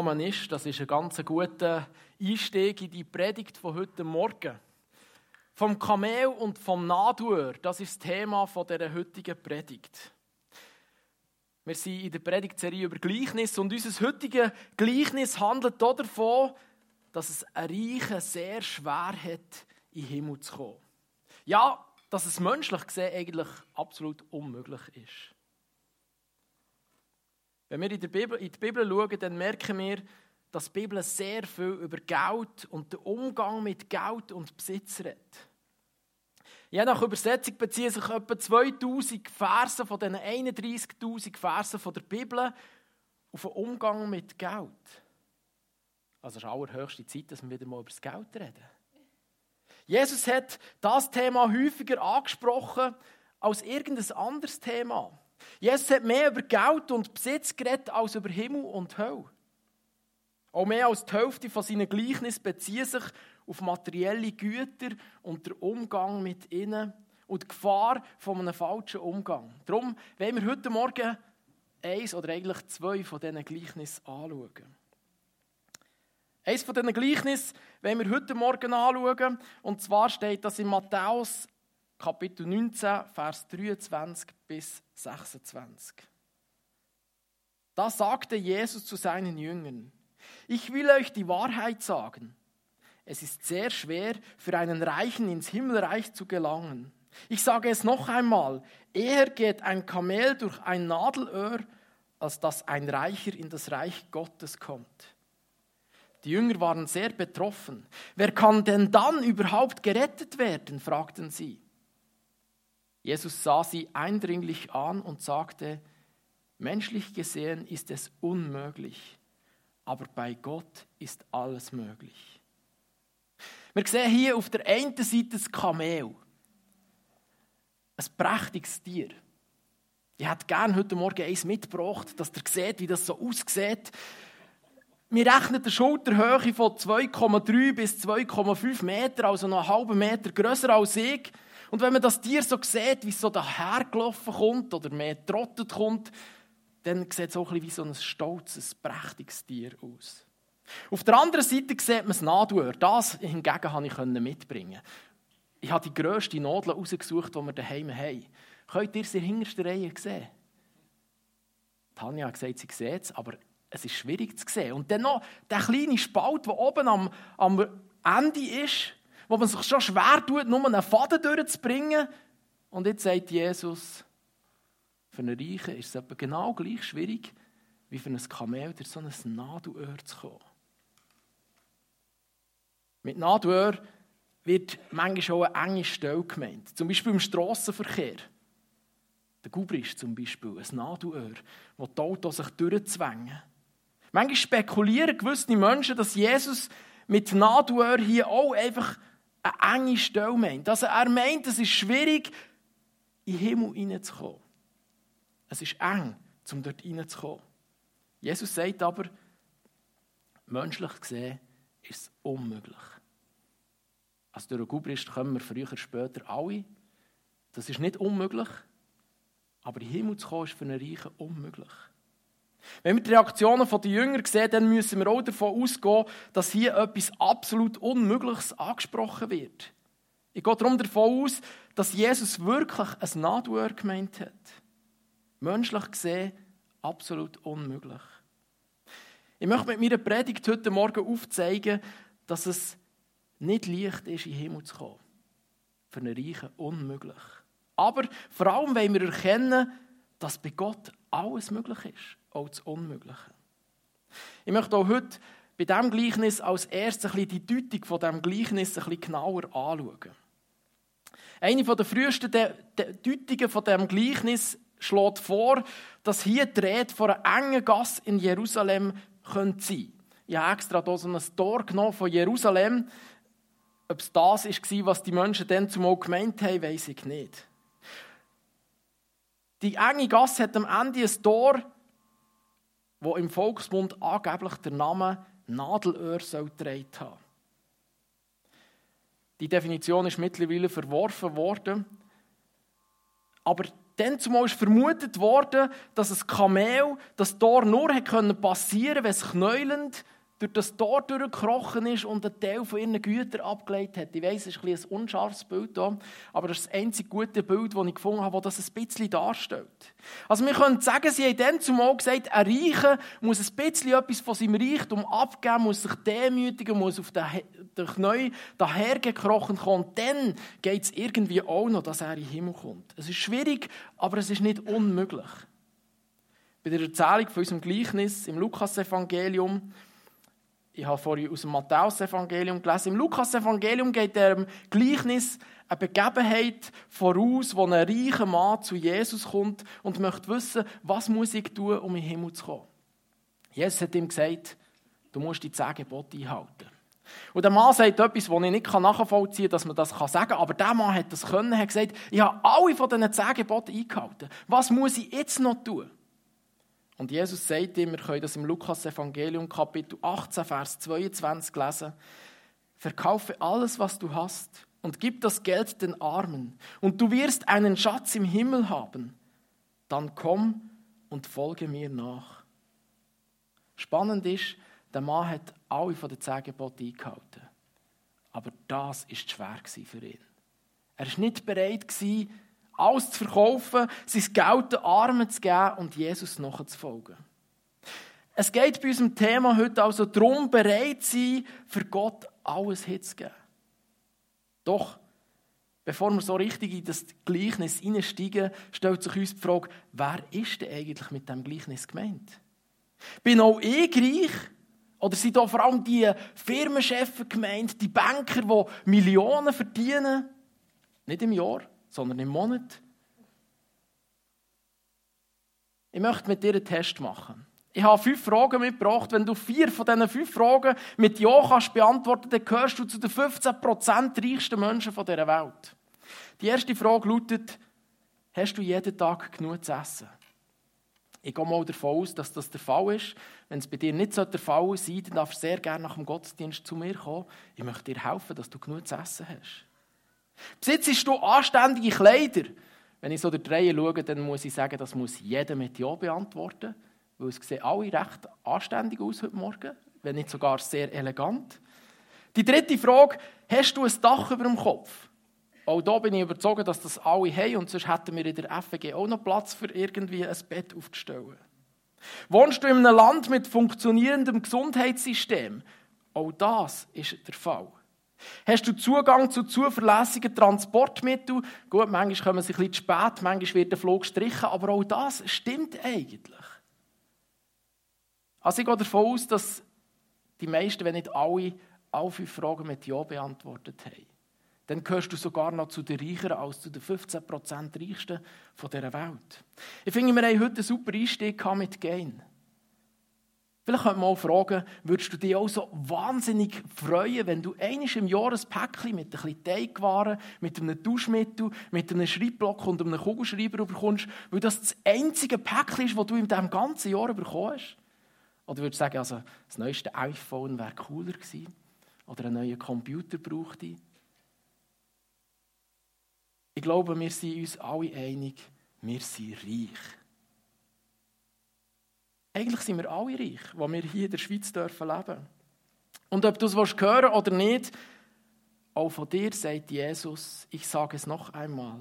Ist, das ist ein ganz guter Einstieg in die Predigt von heute Morgen. Vom Kamel und vom Nadur, das ist das Thema dieser heutigen Predigt. Wir sind in der Predigtserie über Gleichnis und unser heutiges Gleichnis handelt davon, dass es ein Reiche sehr schwer hat, in den Himmel zu kommen. Ja, dass es menschlich gesehen eigentlich absolut unmöglich ist. Wenn wir in, der Bibel, in die Bibel schauen, dann merken wir, dass die Bibel sehr viel über Geld und den Umgang mit Geld und Besitz redet. Je nach Übersetzung beziehen sich etwa 2000 Verse von den 31.000 Versen der Bibel auf den Umgang mit Geld. Also es ist allerhöchste Zeit, dass wir wieder mal über das Geld reden. Jesus hat das Thema häufiger angesprochen als irgendein anderes Thema. Jesus hat mehr über Geld und Besitz geredet als über Himmel und Hölle. Auch mehr als die Hälfte von seinen Gleichnissen bezieht sich auf materielle Güter und den Umgang mit ihnen und die Gefahr von einem falschen Umgang. Darum wollen wir heute Morgen eins oder eigentlich zwei von diesen Gleichnissen anschauen. Eins von diesen Gleichnissen wollen wir heute Morgen anschauen. Und zwar steht das in Matthäus Kapitel 19, Vers 23 bis 26. Da sagte Jesus zu seinen Jüngern, ich will euch die Wahrheit sagen. Es ist sehr schwer für einen Reichen ins Himmelreich zu gelangen. Ich sage es noch einmal, eher geht ein Kamel durch ein Nadelöhr, als dass ein Reicher in das Reich Gottes kommt. Die Jünger waren sehr betroffen. Wer kann denn dann überhaupt gerettet werden? fragten sie. Jesus sah sie eindringlich an und sagte, menschlich gesehen ist es unmöglich, aber bei Gott ist alles möglich. Wir sehen hier auf der einen Seite das Kamel, ein prächtiges Tier. Ich hätte gerne heute Morgen eins mitgebracht, dass ihr seht, wie das so aussieht. Wir rechnen eine Schulterhöhe von 2,3 bis 2,5 Meter, also noch einen halben Meter grösser als ich. Und wenn man das Tier so sieht, wie es so dahergelaufen kommt oder mehr trottet kommt, dann sieht es auch ein bisschen wie so ein stolzes, prächtiges Tier aus. Auf der anderen Seite sieht man das Nadelöhr. Das hingegen konnte ich mitbringen. Ich habe die grösste Nadel rausgesucht, die wir daheim haben. Könnt ihr sie in der hintersten Reihe sehen? Tanja hat gesagt, sie sieht es, aber es ist schwierig zu sehen. Und dann noch der kleine Spalt, der oben am, am Ende ist, wo man sich schon schwer tut, nur einen Faden durchzubringen. Und jetzt sagt Jesus, für einen Reichen ist es genau gleich schwierig, wie für ein Kamel durch so ein Nadelöhr zu kommen. Mit Nadelöhr wird manchmal auch eine enge Stelle gemeint. Zum Beispiel im Strassenverkehr. Der Gubrisch zum Beispiel, ein Nadelöhr, wo die Autos sich durchzwängen. Manchmal spekulieren gewisse Menschen, dass Jesus mit Nadelöhr hier auch einfach eine enge Stelle meint. Also er meint, es ist schwierig, in den Himmel hineinzukommen. Es ist eng, um dort hineinzukommen. Jesus sagt aber, menschlich gesehen ist es unmöglich. Also durch den Gubrist kommen wir früher oder später alle. Das ist nicht unmöglich, aber in den Himmel zu kommen ist für einen Reichen unmöglich. Wenn wir die Reaktionen der Jünger sehen, dann müssen wir auch davon ausgehen, dass hier etwas absolut Unmögliches angesprochen wird. Ich gehe darum davon aus, dass Jesus wirklich ein Nadelöhr gemeint hat. Menschlich gesehen absolut unmöglich. Ich möchte mit meiner Predigt heute Morgen aufzeigen, dass es nicht leicht ist, in den Himmel zu kommen. Für einen Reichen unmöglich. Aber vor allem wollen wir erkennen, dass bei Gott alles möglich ist auch das Unmögliche. Ich möchte auch heute bei diesem Gleichnis als erstes die Deutung von diesem Gleichnis ein genauer anschauen. Eine der frühesten Deutungen von diesem Gleichnis schlägt vor, dass hier die Rede von einer engen Gasse in Jerusalem könnte sein Ich habe extra hier so ein Tor genommen von Jerusalem. Ob es das war, was die Menschen dann zumal gemeint haben, weiß ich nicht. Die enge Gasse hat am Ende ein Tor, wo im Volksmund angeblich der Name Nadelöhr soll haben. Die Definition ist mittlerweile verworfen worden. Aber Dann zumal ist vermutet worden, dass ein Kamel das Tor nur passieren konnte, wenn es knäulend durch das Tor durchgekrochen ist und einen Teil von ihren Gütern abgelegt hat. Ich weiss, es ist ein, ein unscharfes Bild hier, aber das ist das einzige gute Bild, das ich gefunden habe, das ein bisschen darstellt. Also wir können sagen, sie haben dann zumal gesagt, ein Reicher muss ein bisschen etwas von seinem Reichtum abgeben, muss sich demütigen, muss auf den, Knäuel dahergekrochen kommen. Dann geht es irgendwie auch noch, dass er in den Himmel kommt. Es ist schwierig, aber es ist nicht unmöglich. Bei der Erzählung von unserem Gleichnis im Lukas-Evangelium ich habe vorhin aus dem Matthäus-Evangelium gelesen. Im Lukas-Evangelium geht dem Gleichnis eine Begebenheit voraus, wo ein reicher Mann zu Jesus kommt und möchte wissen, was muss ich tun, um in den Himmel zu kommen. Jesus hat ihm gesagt, du musst die zehn Gebote einhalten. Und der Mann sagt etwas, das ich nicht nachvollziehen kann, dass man das sagen kann. Aber der Mann hat das können, hat gesagt, ich habe alle von diesen zehn Geboten eingehalten. Was muss ich jetzt noch tun? Und Jesus sagt ihm, wir können das im Lukas-Evangelium, Kapitel 18, Vers 22 lesen: Verkaufe alles, was du hast, und gib das Geld den Armen, und du wirst einen Schatz im Himmel haben. Dann komm und folge mir nach. Spannend ist, der Mann hat alle von den zehn Geboten eingehalten. Aber das ist schwer für ihn. Er war nicht bereit, alles zu verkaufen, sein Geld den Armen zu geben und Jesus nachzufolgen. Es geht bei unserem Thema heute also darum, bereit zu sein, für Gott alles hinzugeben. Doch, bevor wir so richtig in das Gleichnis hineinsteigen, stellt sich uns die Frage, wer ist denn eigentlich mit dem Gleichnis gemeint? Bin auch ich reich? Oder sind da vor allem die Firmenchefs gemeint, die Banker, die Millionen verdienen? Nicht im Jahr, sondern im Monat. Ich möchte mit dir einen Test machen. Ich habe fünf Fragen mitgebracht. Wenn du vier von diesen fünf Fragen mit Ja kannst beantworten, dann gehörst du zu den 15% reichsten Menschen dieser Welt. Die erste Frage lautet, hast du jeden Tag genug zu essen? Ich gehe mal davon aus, dass das der Fall ist. Wenn es bei dir nicht der Fall sein dann darfst du sehr gerne nach dem Gottesdienst zu mir kommen. Ich möchte dir helfen, dass du genug zu essen hast. Besitzt du anständige Kleider? Wenn ich so durch die Reihe schaue, dann muss ich sagen, das muss jeder mit Ja beantworten, weil es sehen alle recht anständig aus heute Morgen, wenn nicht sogar sehr elegant. Die dritte Frage, hast du ein Dach über dem Kopf? Auch da bin ich überzeugt, dass das alle haben und sonst hätten wir in der FG auch noch Platz für irgendwie ein Bett aufzustellen. Wohnst du in einem Land mit funktionierendem Gesundheitssystem? Auch das ist der Fall. Hast du Zugang zu zuverlässigen Transportmitteln? Gut, manchmal kommen sie ein bisschen zu spät, manchmal wird der Flug gestrichen, aber auch das stimmt eigentlich. Also ich gehe davon aus, dass die meisten, wenn nicht alle, alle fünf Fragen mit Ja beantwortet haben. Dann gehörst du sogar noch zu den Reicheren als zu den 15% Reichsten dieser Welt. Ich finde, wir haben heute einen super Einstieg mit Gain. Vielleicht könnte man auch fragen, würdest du dich auch so wahnsinnig freuen, wenn du einiges im Jahr ein Päckchen mit ein bisschen Teigwaren, mit einem Duschmittel, mit einem Schreibblock und einem Kugelschreiber bekommst, weil das das einzige Päckchen ist, das du in diesem ganzen Jahr bekommst? Oder würdest du sagen, also das neueste iPhone wäre cooler gewesen? Oder einen neuen Computer brauchte ich? Ich glaube, wir sind uns alle einig, wir sind reich. Eigentlich sind wir alle reich, wo wir hier in der Schweiz dürfen leben. Und ob du es hören oder nicht, auch von dir sagt Jesus, ich sage es noch einmal.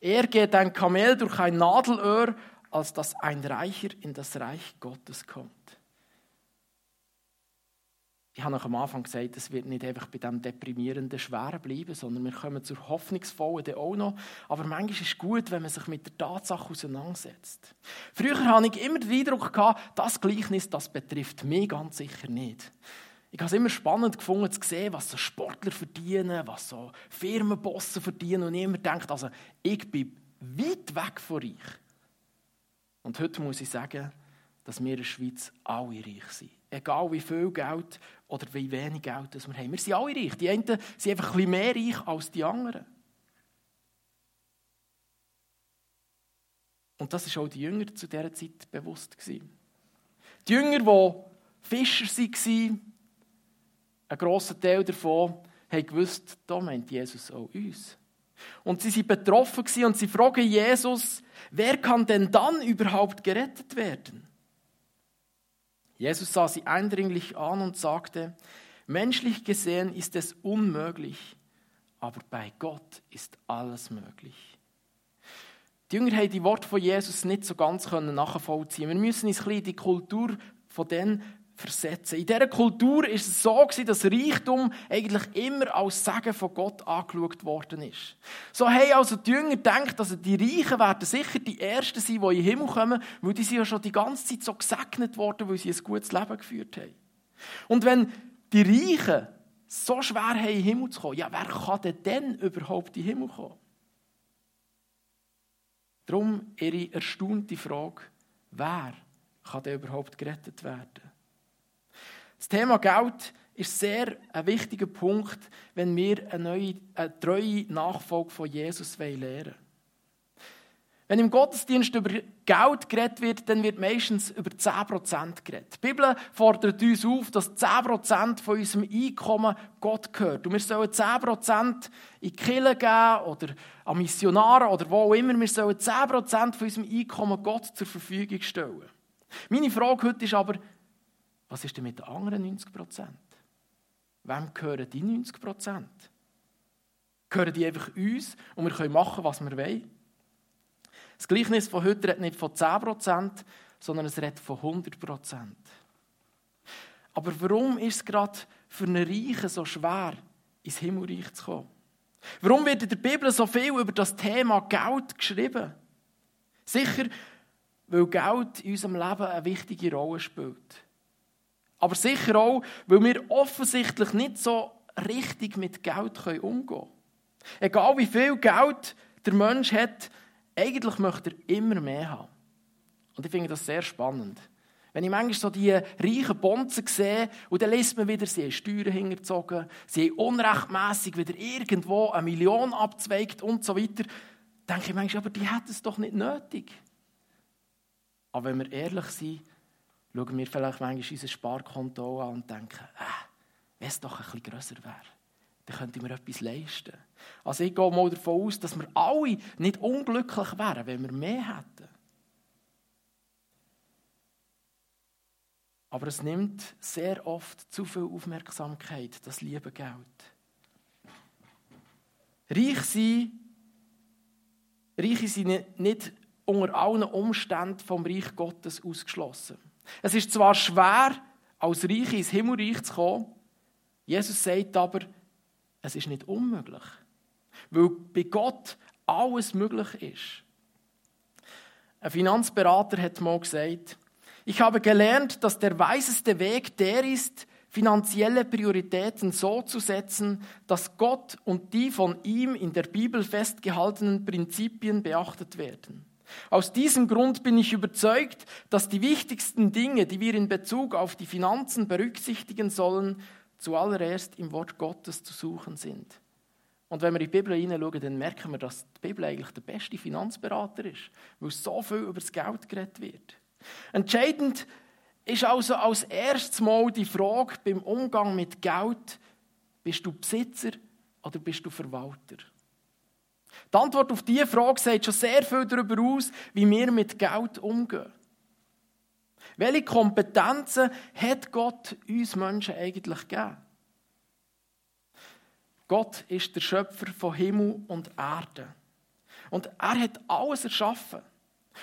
Er geht ein Kamel durch ein Nadelöhr, als dass ein Reicher in das Reich Gottes kommt ich habe am Anfang gesagt, es wird nicht einfach bei dem deprimierenden Schweren bleiben, sondern wir kommen zur hoffnungsvollen dann auch noch. Aber manchmal ist es gut, wenn man sich mit der Tatsache auseinandersetzt. Früher hatte ich immer den Eindruck, gehabt, das Gleichnis das betrifft mich ganz sicher nicht. Ich habe es immer spannend gefunden zu sehen, was so Sportler verdienen, was so Firmenbossen verdienen. Und ich immer denkt, also ich bin weit weg von reich. Und heute muss ich sagen, dass wir in der Schweiz alle reich sind. Egal wie viel Geld oder wie wenig Geld wir haben. Wir sind alle reich. Die einen sind einfach ein bisschen mehr reich als die anderen. Und das war auch die Jünger zu dieser Zeit bewusst. Die Jünger, die Fischer waren, ein grosser Teil davon, haben gewusst, da meint Jesus auch uns. Und sie sind betroffen und sie fragen Jesus, wer kann denn dann überhaupt gerettet werden? Jesus sah sie eindringlich an und sagte, menschlich gesehen ist es unmöglich, aber bei Gott ist alles möglich. Die Jünger haben die Worte von Jesus nicht so ganz nachvollziehen. Wir müssen uns ein bisschen die Kultur von denen versetzen. In dieser Kultur ist es so dass Reichtum eigentlich immer als Segen von Gott angeschaut worden ist. So haben also die Jünger gedacht, also die Reichen werden sicher die Ersten sein, die in den Himmel kommen, weil die sind ja schon die ganze Zeit so gesegnet worden, weil sie ein gutes Leben geführt haben. Und wenn die Reichen so schwer haben, in den Himmel zu kommen, ja, wer kann denn dann überhaupt in den Himmel kommen? Darum ihre erstaunte Frage, wer kann denn überhaupt gerettet werden? Das Thema Geld ist sehr ein wichtiger Punkt, wenn wir eine, neue, eine treue Nachfolge von Jesus wollen. Wenn im Gottesdienst über Geld geredet wird, dann wird meistens über 10% geredet. Die Bibel fordert uns auf, dass 10% von unserem Einkommen Gott gehört. Und wir sollen 10% in die Kirche geben oder an Missionare oder wo auch immer. Wir sollen 10% von unserem Einkommen Gott zur Verfügung stellen. Meine Frage heute ist aber, was ist denn mit den anderen 90%? Wem gehören die 90%? Gehören die einfach uns und wir können machen, was wir wollen? Das Gleichnis von heute redet nicht von 10%, sondern es redet von 100%. Aber warum ist es gerade für einen Reichen so schwer, ins Himmelreich zu kommen? Warum wird in der Bibel so viel über das Thema Geld geschrieben? Sicher, weil Geld in unserem Leben eine wichtige Rolle spielt. Aber sicher auch, weil wir offensichtlich nicht so richtig mit Geld umgehen können. Egal wie viel Geld der Mensch hat, eigentlich möchte er immer mehr haben. Und ich finde das sehr spannend. Wenn ich manchmal so die reichen Bonzen sehe und dann liest man wieder, sie haben Steuern hingezogen, sie haben unrechtmässig wieder irgendwo eine Million abzweigt und so weiter, denke ich manchmal, aber die hätten es doch nicht nötig. Aber wenn wir ehrlich sind, schauen wir vielleicht manchmal unser Sparkonto an und denken, äh, wenn es doch bisschen grösser wäre dann könnte mir etwas leisten. Also ich gehe mal davon aus, dass wir alle nicht unglücklich wären, wenn wir mehr hätten. Aber es nimmt sehr oft zu viel Aufmerksamkeit, das liebe Geld. Reich sein, Reiche sind nicht unter allen Umständen vom Reich Gottes ausgeschlossen. Es ist zwar schwer, als Reiche ins Himmelreich zu kommen, Jesus sagt aber, es ist nicht unmöglich. Weil bei Gott alles möglich ist. Ein Finanzberater hat mal gesagt, ich habe gelernt, dass der weiseste Weg der ist, finanzielle Prioritäten so zu setzen, dass Gott und die von ihm in der Bibel festgehaltenen Prinzipien beachtet werden. Aus diesem Grund bin ich überzeugt, dass die wichtigsten Dinge, die wir in Bezug auf die Finanzen berücksichtigen sollen, zuallererst im Wort Gottes zu suchen sind. Und wenn wir in die Bibel hineinschauen, dann merken wir, dass die Bibel eigentlich der beste Finanzberater ist, weil so viel über das Geld geredet wird. Entscheidend ist also als erstes Mal die Frage beim Umgang mit Geld, bist du Besitzer oder bist du Verwalter? Die Antwort auf diese Frage sagt schon sehr viel darüber aus, wie wir mit Geld umgehen. Welche Kompetenzen hat Gott uns Menschen eigentlich gegeben? Gott ist der Schöpfer von Himmel und Erde. Und er hat alles erschaffen.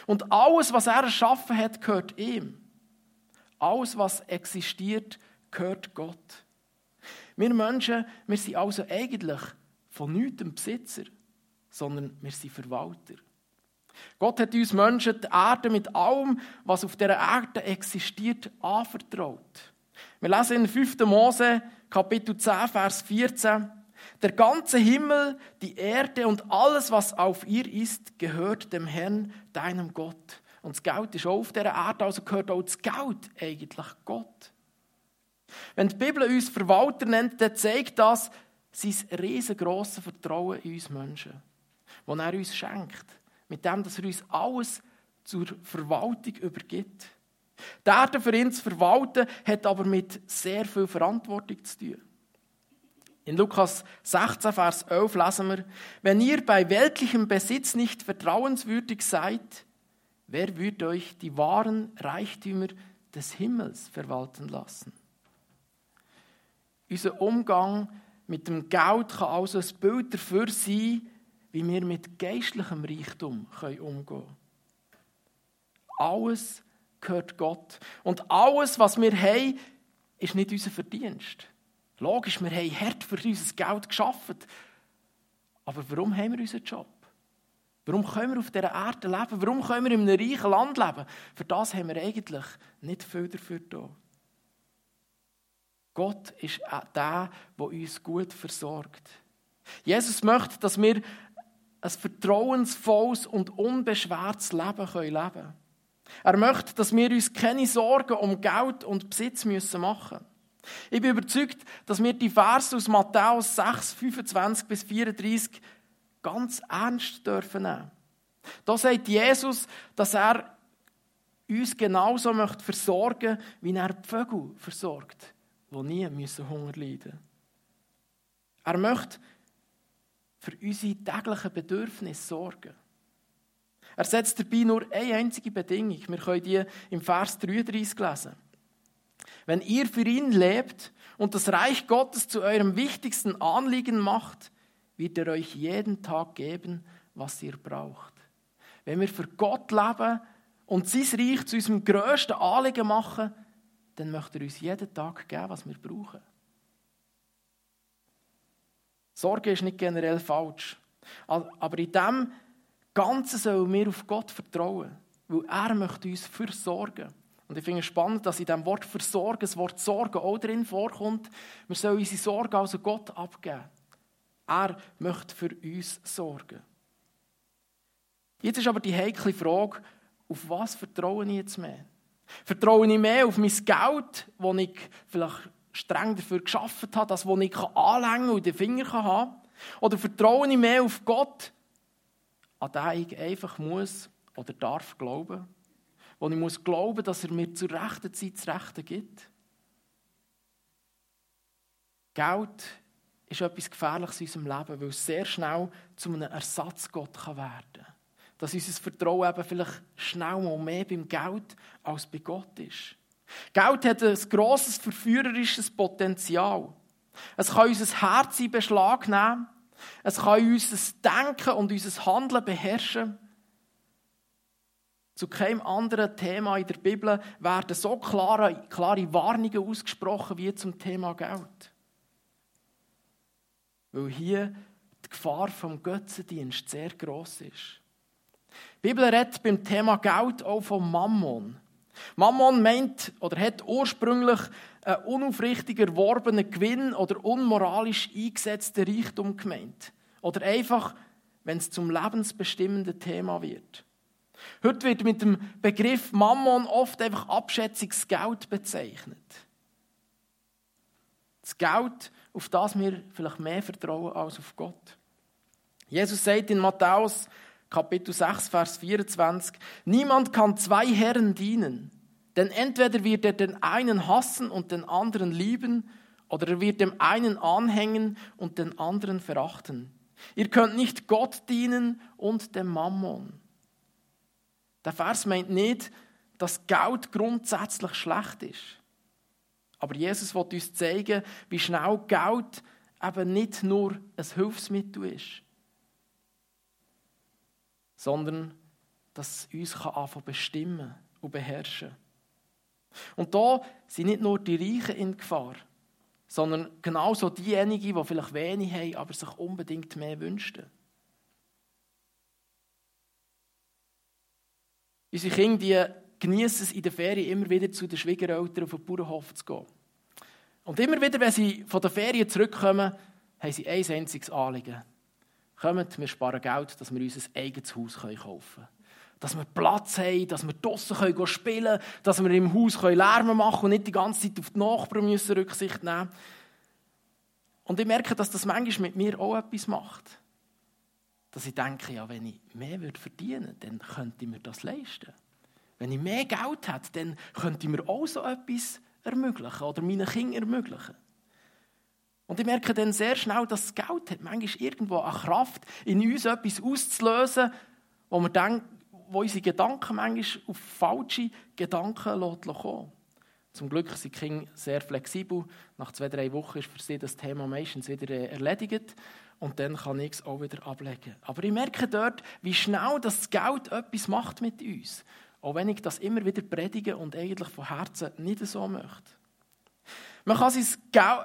Und alles, was er erschaffen hat, gehört ihm. Alles, was existiert, gehört Gott. Wir Menschen, wir sind also eigentlich von nichts Besitzer, sondern wir sind Verwalter. Gott hat uns Menschen die Erde mit allem, was auf der Erde existiert, anvertraut. Wir lesen in 5. Mose, Kapitel 10, Vers 14. Der ganze Himmel, die Erde und alles, was auf ihr ist, gehört dem Herrn, deinem Gott. Und das Geld ist auch auf dieser Erde, also gehört auch das Geld eigentlich Gott. Wenn die Bibel uns Verwalter nennt, dann zeigt das sein riesengroße Vertrauen in uns Menschen, das er uns schenkt mit dem, dass er uns alles zur Verwaltung übergibt. Die Erde für ihn zu verwalten, hat aber mit sehr viel Verantwortung zu tun. In Lukas 16, Vers 11 lesen wir, wenn ihr bei weltlichem Besitz nicht vertrauenswürdig seid, wer wird euch die wahren Reichtümer des Himmels verwalten lassen? Unser Umgang mit dem Geld kann also ein Bild dafür sein, wie wir mit geistlichem Reichtum umgehen können. Alles gehört Gott. Und alles, was wir haben, ist nicht unser Verdienst. Logisch, wir haben hart für unser Geld geschafft. Aber warum haben wir unseren Job? Warum können wir auf dieser Erde leben? Warum können wir in einem reichen Land leben? Für das haben wir eigentlich nicht viel dafür da. Gott ist der, der uns gut versorgt. Jesus möchte, dass wir ein vertrauensvolles und unbeschwertes Leben leben können. Er möchte, dass wir uns keine Sorgen um Geld und Besitz machen müssen. Ich bin überzeugt, dass wir die Verse aus Matthäus 6, 25 bis 34 ganz ernst dürfen nehmen. Da sagt Jesus, dass er uns genauso möchte versorgen, wie er die Vögel versorgt, die nie müssen Hunger leiden Er möchte für unsere täglichen Bedürfnisse sorgen. Er setzt dabei nur eine einzige Bedingung. Wir können die im Vers 33 lesen. Wenn ihr für ihn lebt und das Reich Gottes zu eurem wichtigsten Anliegen macht, wird er euch jeden Tag geben, was ihr braucht. Wenn wir für Gott leben und sein Reich zu unserem grössten Anliegen machen, dann möchte er uns jeden Tag geben, was wir brauchen. Sorge ist nicht generell falsch. Aber in dem Ganzen sollen wir auf Gott vertrauen, weil er möchte uns versorgen. Und ich finde es spannend, dass in diesem Wort versorgen das Wort Sorgen auch drin vorkommt. Wir sollen unsere Sorgen also Gott abgeben. Er möchte für uns sorgen. Jetzt ist aber die heikle Frage, auf was vertraue ich jetzt mehr? Vertraue ich mehr auf mein Geld, das ich vielleicht streng dafür geschaffen habe, das, was ich anlängen und in den Finger haben kann? Oder vertraue ich mehr auf Gott, an den ich einfach muss oder darf glauben? wo ich muss glauben, dass er mir zur rechten Zeit das Rechte gibt. Geld ist etwas Gefährliches in unserem Leben, weil es sehr schnell zu einem Ersatzgott werden kann. Dass unser Vertrauen eben vielleicht schnell mal mehr beim Geld als bei Gott ist. Geld hat ein grosses verführerisches Potenzial. Es kann unser Herz in Beschlag nehmen. Es kann unser Denken und unser Handeln beherrschen. Zu keinem anderen Thema in der Bibel werden so klare, klare Warnungen ausgesprochen wie zum Thema Geld. Weil hier die Gefahr vom Götzendienst sehr groß ist. Die Bibel redet beim Thema Geld auch vom Mammon. Mammon meint oder hat ursprünglich einen unaufrichtig erworbenen Gewinn oder unmoralisch eingesetzten Reichtum gemeint. Oder einfach, wenn es zum lebensbestimmenden Thema wird. Heute wird mit dem Begriff Mammon oft einfach abschätziges Geld bezeichnet. Das Geld, auf das wir vielleicht mehr vertrauen als auf Gott. Jesus sagt in Matthäus Kapitel 6, Vers 24, niemand kann zwei Herren dienen, denn entweder wird er den einen hassen und den anderen lieben, oder er wird dem einen anhängen und den anderen verachten. Ihr könnt nicht Gott dienen und dem Mammon. Der Vers meint nicht, dass Geld grundsätzlich schlecht ist. Aber Jesus will uns zeigen, wie schnell Geld eben nicht nur ein Hilfsmittel ist, sondern dass es uns anfangen bestimmen und beherrschen Und da sind nicht nur die Reichen in Gefahr, sondern genauso diejenigen, die vielleicht wenig haben, aber sich unbedingt mehr wünschen. Unsere Kinder genießen es in der Ferien immer wieder zu den Schwiegereltern auf den Bauernhof zu gehen. Und immer wieder, wenn sie von der Ferien zurückkommen, haben sie ein einziges Anliegen. Kommt, wir sparen Geld, dass wir uns ein eigenes Haus kaufen können. Dass wir Platz haben, dass wir draußen spielen können, dass wir im Haus Lärm machen und nicht die ganze Zeit auf die Nachbarn müssen Rücksicht nehmen Und ich merke, dass das manchmal mit mir auch etwas macht dass ich denke, ja, wenn ich mehr würde verdienen dann könnte ich mir das leisten. Wenn ich mehr Geld hätte, dann könnte ich mir auch so etwas ermöglichen oder meinen Kindern ermöglichen. Und ich merke dann sehr schnell, dass das Geld hat manchmal irgendwo eine Kraft, in uns etwas auszulösen, wo wir denken, wo unsere Gedanken manchmal auf falsche Gedanken kommen Zum Glück sind die Kinder sehr flexibel. Nach zwei, drei Wochen ist für sie das Thema meistens wieder äh, erledigt. Und dann kann ich es auch wieder ablegen. Aber ich merke dort, wie schnell das Geld etwas macht mit uns. Auch wenn ich das immer wieder predige und eigentlich von Herzen nicht so möchte. Man kann sein,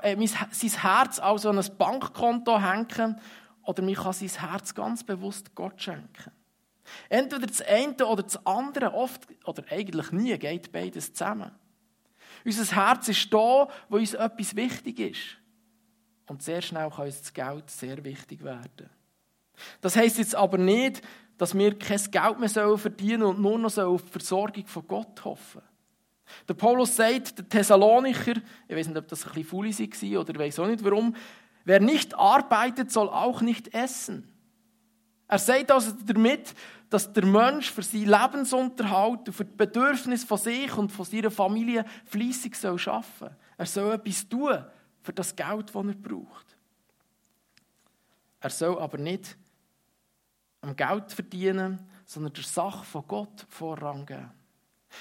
äh, sein Herz also an ein Bankkonto hängen oder man kann sein Herz ganz bewusst Gott schenken. Entweder das eine oder das andere, oft oder eigentlich nie, geht beides zusammen. Unser Herz ist da, wo uns etwas wichtig ist. Und sehr schnell kann uns das Geld sehr wichtig werden. Das heisst jetzt aber nicht, dass wir kein Geld mehr verdienen und nur noch auf die Versorgung von Gott hoffen. Der Paulus sagt, der Thessalonicher, ich weiß nicht, ob das ein bisschen faul war oder ich weiß auch nicht warum, wer nicht arbeitet, soll auch nicht essen. Er sagt also damit, dass der Mensch für seinen Lebensunterhalt und für die Bedürfnisse von sich und von seiner Familie fließig soll arbeiten. Er soll etwas tun für das Geld, das er braucht. Er soll aber nicht am Geld verdienen, sondern der Sache von Gott Vorrang geben.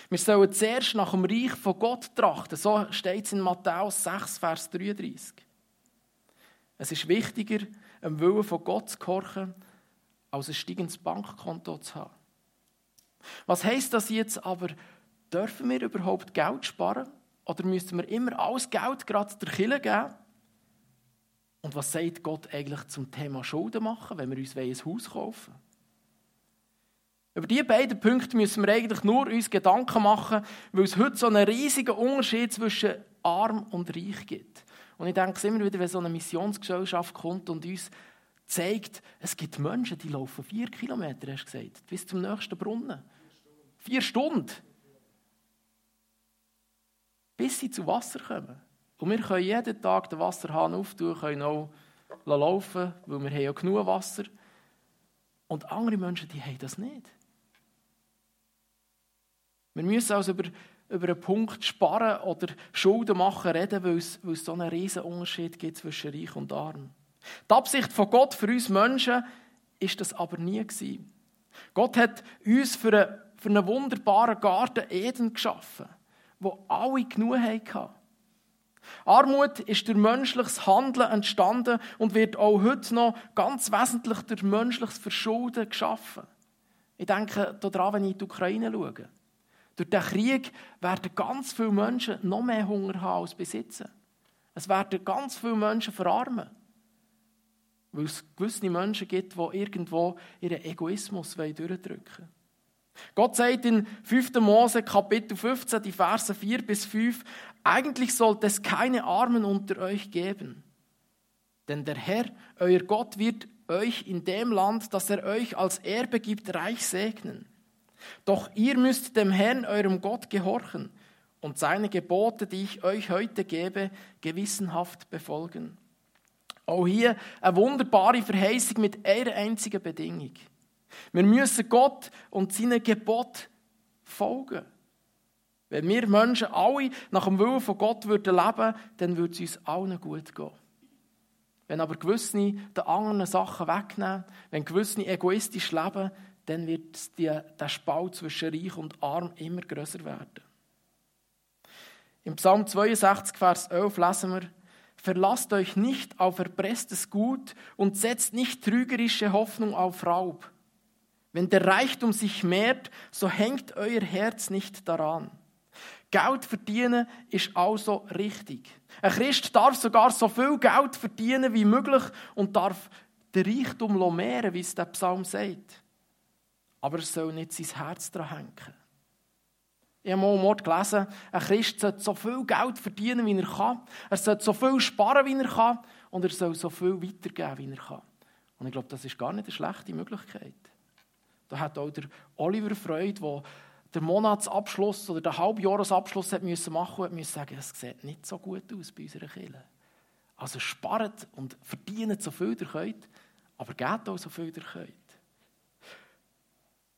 Wir sollen zuerst nach dem Reich von Gott trachten. So steht es in Matthäus 6, Vers 33. Es ist wichtiger, dem Willen von Gott zu gehorchen, als ein steigendes Bankkonto zu haben. Was heisst das jetzt aber? Dürfen wir überhaupt Geld sparen? Oder müssen wir immer alles Geld gerade der Kille geben? Und was sagt Gott eigentlich zum Thema Schulden machen, wenn wir uns ein Haus kaufen Über diese beiden Punkte müssen wir eigentlich nur uns Gedanken machen, weil es heute so einen riesigen Unterschied zwischen arm und reich gibt. Und ich denke immer wieder, wenn so eine Missionsgesellschaft kommt und uns zeigt, es gibt Menschen, die laufen vier Kilometer, hast du gesagt, bis zum nächsten Brunnen. Vier Stunden. Bis sie zu Wasser kommen. Und wir können jeden Tag den Wasserhahn auftun, können auch laufen, weil wir haben ja genug Wasser. Und andere Menschen, die haben das nicht. Wir müssen also über, über einen Punkt sparen oder Schulden machen reden, weil es, weil es so einen riesen Unterschied gibt zwischen Reich und Arm. Die Absicht von Gott für uns Menschen ist das aber nie gewesen. Gott hat uns für einen, für einen wunderbaren Garten Eden geschaffen, wo alle genug hatten. Armut ist durch menschliches Handeln entstanden und wird auch heute noch ganz wesentlich durch menschliches Verschulden geschaffen. Ich denke daran, wenn ich in die Ukraine schaue. Durch den Krieg werden ganz viele Menschen noch mehr Hunger haben als besitzen. Es werden ganz viele Menschen verarmen. Weil es gewisse Menschen gibt, die irgendwo ihren Egoismus durchdrücken wollen. Gott sagt in 5. Mose Kapitel 15, die Verse 4 bis 5, eigentlich sollte es keine Armen unter euch geben. Denn der Herr, euer Gott, wird euch in dem Land, das er euch als Erbe gibt, reich segnen. Doch ihr müsst dem Herrn, eurem Gott, gehorchen und seine Gebote, die ich euch heute gebe, gewissenhaft befolgen. Auch hier eine wunderbare Verheißung mit einer einzigen Bedingung. Wir müssen Gott und seinen Gebot folgen. Wenn wir Menschen alle nach dem Willen von Gott würden leben, dann würde es uns allen gut gehen. Wenn aber gewisse die anderen Sachen wegnehmen, wenn gewisse egoistisch leben, dann wird die, der Spalt zwischen Reich und Arm immer größer werden. Im Psalm 62, Vers 11 lesen wir, Verlasst euch nicht auf erpresstes Gut und setzt nicht trügerische Hoffnung auf Raub. Wenn der Reichtum sich mehrt, so hängt euer Herz nicht daran. Geld verdienen ist also richtig. Ein Christ darf sogar so viel Geld verdienen wie möglich und darf den Reichtum mehren, wie es der Psalm sagt. Aber er soll nicht sein Herz daran hängen. Ich habe mal einen Ort gelesen, ein Christ sollte so viel Geld verdienen, wie er kann. Er sollte so viel sparen, wie er kann. Und er soll so viel weitergeben, wie er kann. Und ich glaube, das ist gar nicht eine schlechte Möglichkeit. Da hat auch der Oliver Freud, der den Monatsabschluss oder den Halbjahresabschluss hat müssen machen und musste sagen, es sieht nicht so gut aus bei unserer Kirche. Also spart und verdient so viel ihr könnt, aber gebt auch so viel ihr könnt.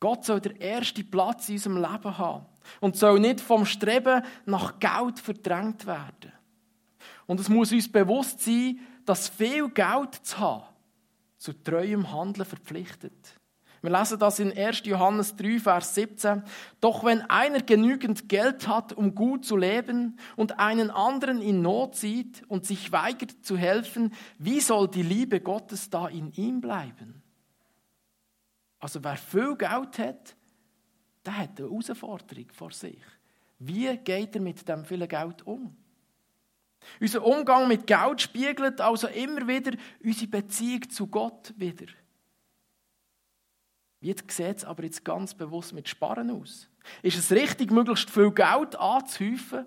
Gott soll der erste Platz in unserem Leben haben und soll nicht vom Streben nach Geld verdrängt werden. Und es muss uns bewusst sein, dass viel Geld zu haben zu treuem Handeln verpflichtet. Wir lesen das in 1. Johannes 3, Vers 17. Doch wenn einer genügend Geld hat, um gut zu leben und einen anderen in Not sieht und sich weigert zu helfen, wie soll die Liebe Gottes da in ihm bleiben? Also wer viel Geld hat, der hat eine Herausforderung vor sich. Wie geht er mit dem vielen Geld um? Unser Umgang mit Geld spiegelt also immer wieder unsere Beziehung zu Gott wieder. Wie sieht es aber jetzt ganz bewusst mit Sparen aus? Ist es richtig, möglichst viel Geld anzuhäufen?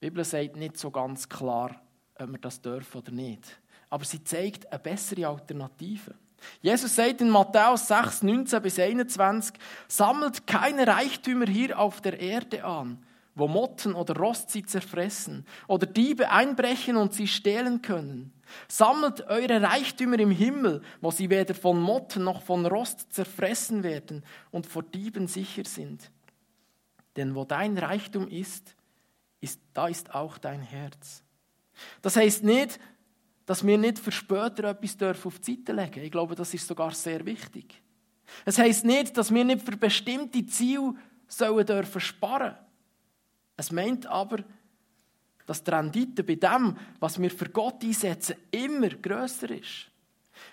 Die Bibel sagt nicht so ganz klar, ob wir das dürfen oder nicht. Aber sie zeigt eine bessere Alternative. Jesus sagt in Matthäus 6, 19 bis 21, sammelt keine Reichtümer hier auf der Erde an, wo Motten oder Rost sie zerfressen oder Diebe einbrechen und sie stehlen können. Sammelt eure Reichtümer im Himmel, wo sie weder von Motten noch von Rost zerfressen werden und vor Dieben sicher sind. Denn wo dein Reichtum ist, ist da ist auch dein Herz. Das heißt nicht, dass wir nicht für später etwas auf die Seite legen dürfen. Ich glaube, das ist sogar sehr wichtig. Es heißt nicht, dass wir nicht für bestimmte Ziele sollen dürfen sparen. Es meint aber, dass die Rendite bei dem, was wir für Gott einsetzen, immer grösser ist.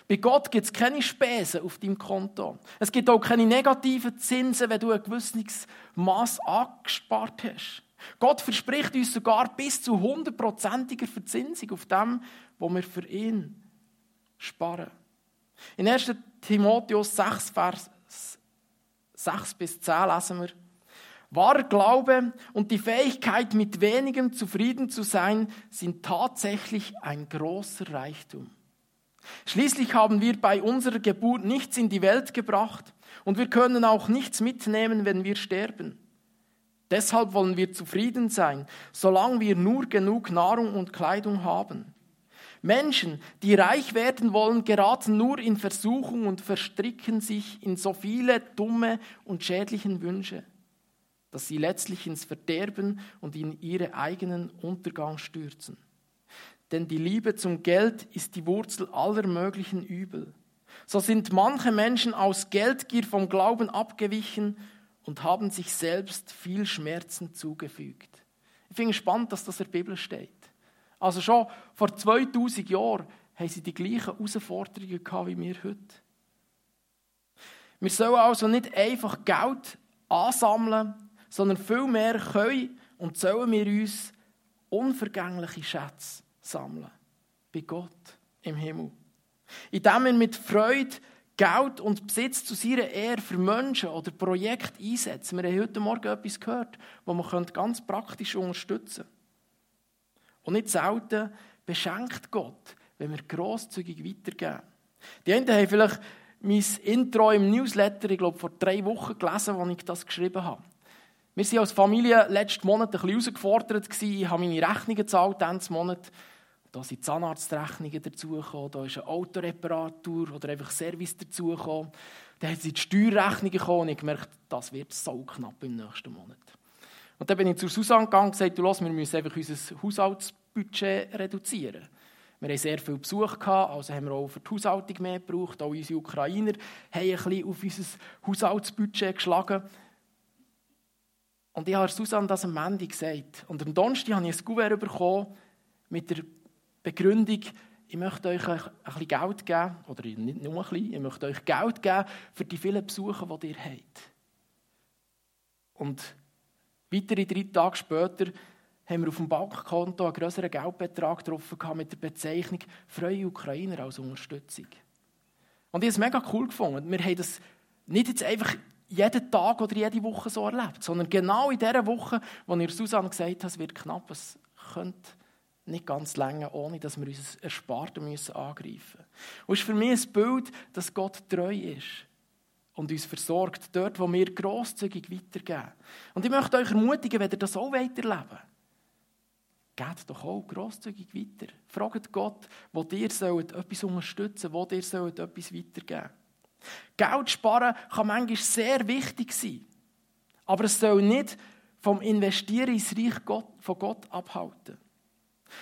Bei Gott gibt es keine Spesen auf deinem Konto. Es gibt auch keine negativen Zinsen, wenn du ein gewisses Maß angespart hast. Gott verspricht uns sogar bis zu hundertprozentiger Verzinsung auf dem, was wir für ihn sparen. In 1. Timotheus 6, Vers 6 bis 10 lesen wir, Wahrer Glaube und die Fähigkeit, mit wenigem zufrieden zu sein, sind tatsächlich ein großer Reichtum. Schließlich haben wir bei unserer Geburt nichts in die Welt gebracht und wir können auch nichts mitnehmen, wenn wir sterben. Deshalb wollen wir zufrieden sein, solange wir nur genug Nahrung und Kleidung haben. Menschen, die reich werden wollen, geraten nur in Versuchung und verstricken sich in so viele dumme und schädlichen Wünsche dass sie letztlich ins Verderben und in ihren eigenen Untergang stürzen. Denn die Liebe zum Geld ist die Wurzel aller möglichen Übel. So sind manche Menschen aus Geldgier vom Glauben abgewichen und haben sich selbst viel Schmerzen zugefügt. Ich finde es spannend, dass das in der Bibel steht. Also schon vor 2000 Jahren haben sie die gleichen Herausforderungen gehabt wie wir heute. Wir sollen also nicht einfach Geld ansammeln, sondern vielmehr können und sollen wir uns unvergängliche Schätze sammeln. Bei Gott im Himmel. Indem wir mit Freude Geld und Besitz zu seiner Ehre für Menschen oder Projekte einsetzen. Wir haben heute Morgen etwas gehört, das man ganz praktisch unterstützen können. Und nicht selten beschenkt Gott, wenn wir grosszügig weitergeben. Die einen haben vielleicht mein Intro im Newsletter, ich glaube, vor drei Wochen gelesen, als ich das geschrieben habe. Wir waren als Familie letzten Monat ein bisschen herausgefordert. Ich habe meine Rechnungen gezahlt, diesen Monat. Da sind Zahnarztrechnungen dazugekommen, da ist eine Autoreparatur oder einfach Service dazugekommen. Dann sind die Steuerrechnungen gekommen und ich gemerkt, das wird so knapp im nächsten Monat. Und dann bin ich zu Susanne gegangen und gesagt, wir müssen einfach unser Haushaltsbudget reduzieren. Wir hatten sehr viel Besuch, also haben wir auch für die Haushaltung mehr gebraucht. Auch unsere Ukrainer haben ein bisschen auf unser Haushaltsbudget geschlagen. Und ich habe Susanne das am Ende gesagt. Und am Donnerstag habe ich ein Kuvert bekommen mit der Begründung, ich möchte euch ein bisschen Geld geben, oder nicht nur ein bisschen, ich möchte euch Geld geben für die vielen Besuche, die ihr habt. Und weitere drei Tage später haben wir auf dem Bankkonto einen größeren Geldbetrag getroffen mit der Bezeichnung «Freie Ukrainer» als Unterstützung. Und ich habe es mega cool gefunden. Wir haben das nicht jetzt einfach jeden Tag oder jede Woche so erlebt, sondern genau in dieser Woche, wo ihr Susanne gesagt hat, es wird knapp, es könnte nicht ganz länger, ohne dass wir uns Ersparten müssen angreifen müssen. Und es ist für mich ein Bild, dass Gott treu ist und uns versorgt, dort, wo wir grosszügig weitergeben. Und ich möchte euch ermutigen, wenn ihr das auch weiterleben wollt, Geht doch auch grosszügig weiter. Fragt Gott, wo dir etwas unterstützen wo dir etwas weitergeben Geld sparen kann manchmal sehr wichtig sein. Aber es soll nicht vom Investieren ins Reich von Gott abhalten.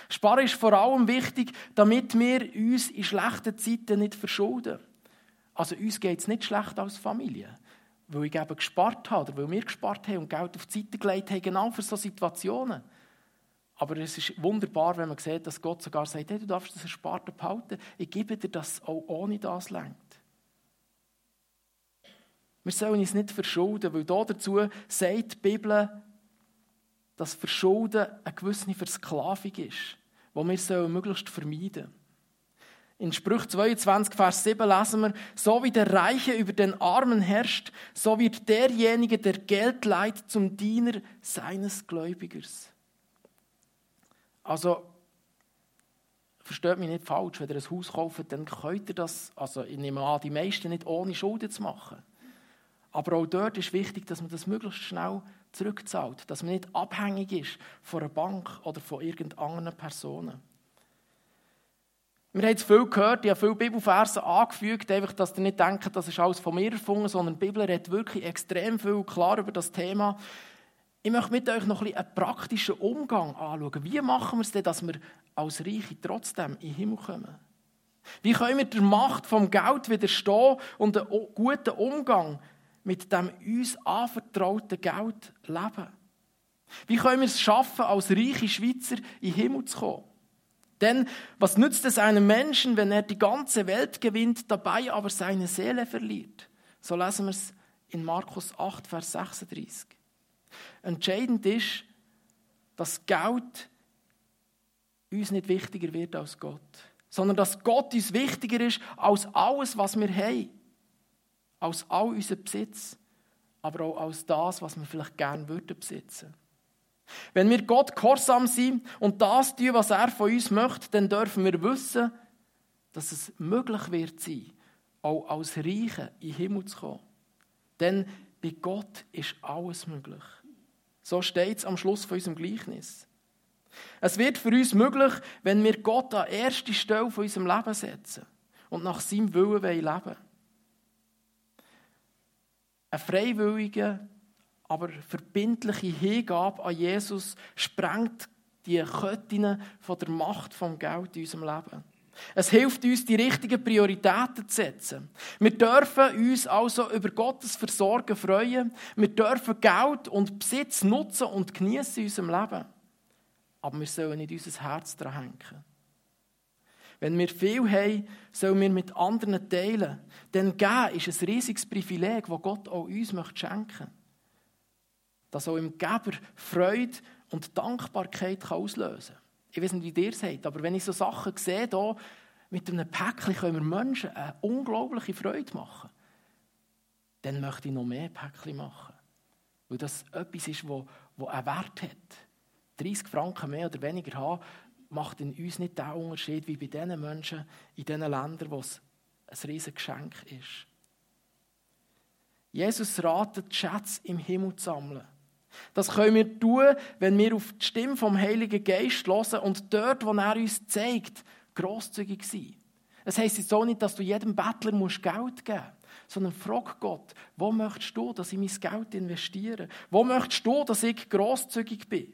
Sparen ist vor allem wichtig, damit wir uns in schlechten Zeiten nicht verschulden. Also uns geht es nicht schlecht als Familie, weil ich eben gespart habe oder weil wir gespart haben und Geld auf die Seite gelegt haben, genau für solche Situationen. Aber es ist wunderbar, wenn man sieht, dass Gott sogar sagt, hey, du darfst das Ersparte behalten, ich gebe dir das auch ohne das lenkt. Wir sollen uns nicht verschulden, weil da dazu sagt die Bibel, dass Verschulden eine gewisse Versklavung ist, die wir möglichst vermeiden sollen. In Sprüch 22, Vers 7 lesen wir, so wie der Reiche über den Armen herrscht, so wird derjenige, der Geld leiht, zum Diener seines Gläubigers. Also, versteht mich nicht falsch, wenn ihr ein Haus kauft, dann könnt ihr das, also ich nehme an, die meisten nicht ohne Schulden zu machen. Aber auch dort ist wichtig, dass man das möglichst schnell zurückzahlt, dass man nicht abhängig ist von einer Bank oder von irgendeiner Personen. Wir haben jetzt viel gehört, ich habe viele Bibelverse angefügt, einfach, dass ihr nicht denkt, das ist alles von mir erfunden, sondern die Bibel redet wirklich extrem viel klar über das Thema. Ich möchte mit euch noch ein bisschen einen praktischen Umgang anschauen. Wie machen wir es denn, dass wir als Reiche trotzdem in den Himmel kommen? Wie können wir der Macht vom Geld widerstehen und einen guten Umgang mit dem uns anvertrauten Geld leben? Wie können wir es schaffen, als reiche Schweizer in den Himmel zu kommen? Denn was nützt es einem Menschen, wenn er die ganze Welt gewinnt, dabei aber seine Seele verliert? So lesen wir es in Markus 8, Vers 36. Entscheidend ist, dass Geld uns nicht wichtiger wird als Gott, sondern dass Gott uns wichtiger ist als alles, was wir haben als all unser Besitz, aber auch als das, was wir vielleicht gerne würden besitzen. Wenn wir Gott gehorsam sind und das tun, was er von uns möchte, dann dürfen wir wissen, dass es möglich wird sein, auch als Reiche in den Himmel zu kommen. Denn bei Gott ist alles möglich. So steht es am Schluss von unserem Gleichnis. Es wird für uns möglich, wenn wir Gott an erste Stelle von unserem Leben setzen und nach seinem Willen leben wollen. Eine freiwillige, aber verbindliche Hingabe an Jesus sprengt die Ketten von der Macht vom Geld in unserem Leben. Es hilft uns, die richtigen Prioritäten zu setzen. Wir dürfen uns also über Gottes Versorgen freuen. Wir dürfen Geld und Besitz nutzen und genießen in unserem Leben. Aber wir sollen nicht unser Herz daran hängen. Wenn wir viel haben, sollen wir mit anderen teilen. Denn geben ist ein riesiges Privileg, das Gott auch uns schenken möchte. Das auch im Geber Freude und Dankbarkeit auslösen kann. Ich weiß nicht, wie ihr seht, aber wenn ich so Sachen sehe, hier, mit einem Päckchen können wir Menschen eine unglaubliche Freude machen. Dann möchte ich noch mehr Päckchen machen. Weil das etwas ist, das einen Wert hat. 30 Franken mehr oder weniger haben, macht in uns nicht den Unterschied wie bei den Menschen in diesen Ländern, wo es ein riesiges Geschenk ist. Jesus ratet, Schätze im Himmel zu sammeln. Das können wir tun, wenn wir auf die Stimme vom Heiligen Geist hören und dort, wo er uns zeigt, grosszügig sein. Es heisst jetzt auch nicht, dass du jedem Bettler Geld geben musst, sondern frag Gott, wo möchtest du, dass ich mein Geld investiere? Wo möchtest du, dass ich grosszügig bin?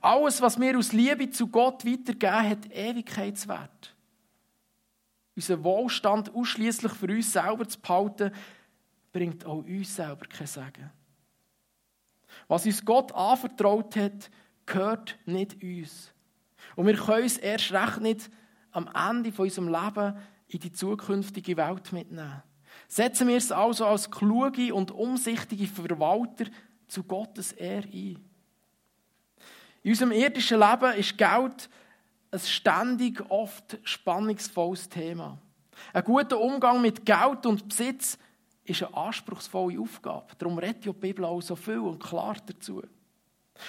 Alles, was wir aus Liebe zu Gott weitergeben, hat Ewigkeitswert. Unser Wohlstand ausschließlich für uns selber zu behalten, bringt auch uns selber kein Segen. Was uns Gott anvertraut hat, gehört nicht uns. Und wir können es erst recht nicht am Ende von unserem Leben in die zukünftige Welt mitnehmen. Setzen wir es also als kluge und umsichtige Verwalter zu Gottes Ehre ein. In unserem irdischen Leben ist Geld ein ständig oft spannungsvolles Thema. Ein guter Umgang mit Geld und Besitz ist eine anspruchsvolle Aufgabe. Darum redet die Bibel auch so viel und klar dazu.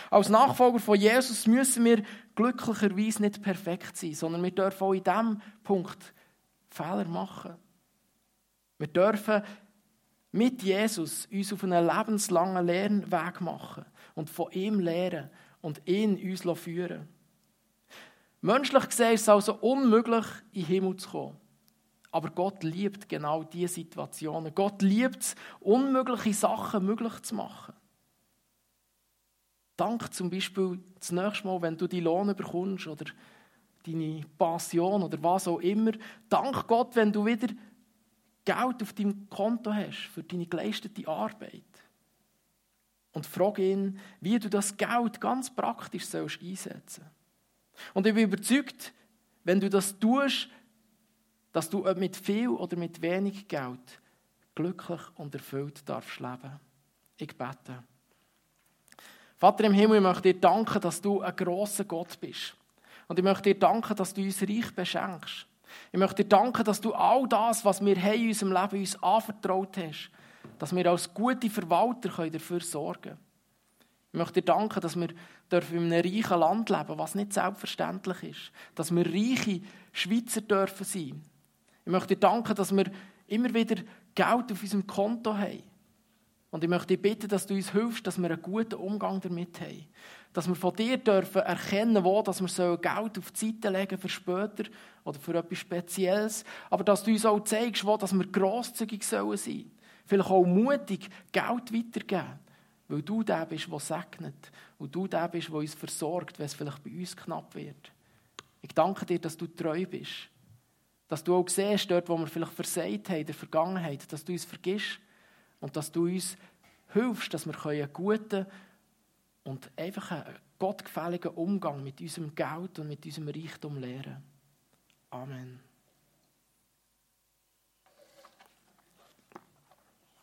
Als Nachfolger von Jesus müssen wir glücklicherweise nicht perfekt sein, sondern wir dürfen auch in diesem Punkt Fehler machen. Wir dürfen mit Jesus uns auf einen lebenslangen Lernweg machen und von ihm lernen und ihn uns führen Menschlich gesehen ist es also unmöglich, in den Himmel zu kommen. Aber Gott liebt genau diese Situationen. Gott liebt es, unmögliche Sachen möglich zu machen. Dank zum Beispiel das nächste Mal, wenn du die Lohn bekommst oder deine Passion oder was auch immer. Dank Gott, wenn du wieder Geld auf deinem Konto hast für deine geleistete Arbeit. Und frage ihn, wie du das Geld ganz praktisch sollst einsetzen Und ich bin überzeugt, wenn du das tust, dass du mit viel oder mit wenig Geld glücklich und erfüllt darfst leben. Ich bete. Vater im Himmel, ich möchte dir danken, dass du ein grosser Gott bist. Und ich möchte dir danken, dass du uns reich beschenkst. Ich möchte dir danken, dass du all das, was wir in unserem Leben uns anvertraut hast, dass wir als gute Verwalter dafür sorgen können. Ich möchte dir danken, dass wir in einem reichen Land leben was nicht selbstverständlich ist. Dass wir reiche Schweizer dürfen sein. Ich möchte dir danken, dass wir immer wieder Geld auf unserem Konto haben. Und ich möchte dich bitten, dass du uns hilfst, dass wir einen guten Umgang damit haben. Dass wir von dir dürfen erkennen, wo dass wir Geld auf die Seite legen für später oder für etwas Spezielles. Aber dass du uns auch zeigst, wo dass wir grosszügig sein sollen. Vielleicht auch mutig Geld weitergeben. Weil du der bist, der segnet. Und du der bist, der uns versorgt, wenn es vielleicht bei uns knapp wird. Ich danke dir, dass du treu bist. Dass du auch siehst, dort, wo wir vielleicht versagt haben in der Vergangenheit, dass du uns vergisst und dass du uns hilfst, dass wir einen guten und einfach gottgefälligen Umgang mit unserem Geld und mit unserem Reichtum lernen. Amen.